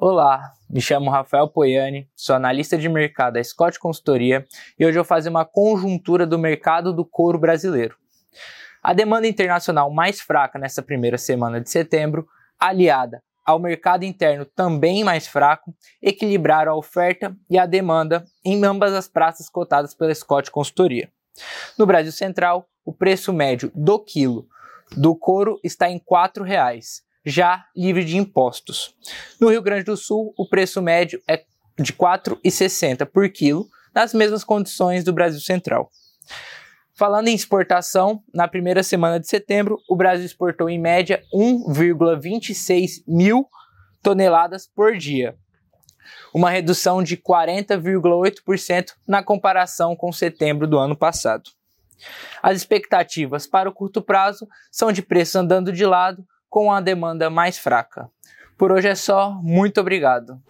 Olá, me chamo Rafael Poiani, sou analista de mercado da Scott Consultoria e hoje eu vou fazer uma conjuntura do mercado do couro brasileiro. A demanda internacional mais fraca nessa primeira semana de setembro, aliada ao mercado interno também mais fraco, equilibraram a oferta e a demanda em ambas as praças cotadas pela Scott Consultoria. No Brasil Central, o preço médio do quilo do couro está em R$ 4,00 já livre de impostos. No Rio Grande do Sul, o preço médio é de R$ 4,60 por quilo, nas mesmas condições do Brasil Central. Falando em exportação, na primeira semana de setembro, o Brasil exportou em média 1,26 mil toneladas por dia, uma redução de 40,8% na comparação com setembro do ano passado. As expectativas para o curto prazo são de preços andando de lado, com a demanda mais fraca. Por hoje é só, muito obrigado.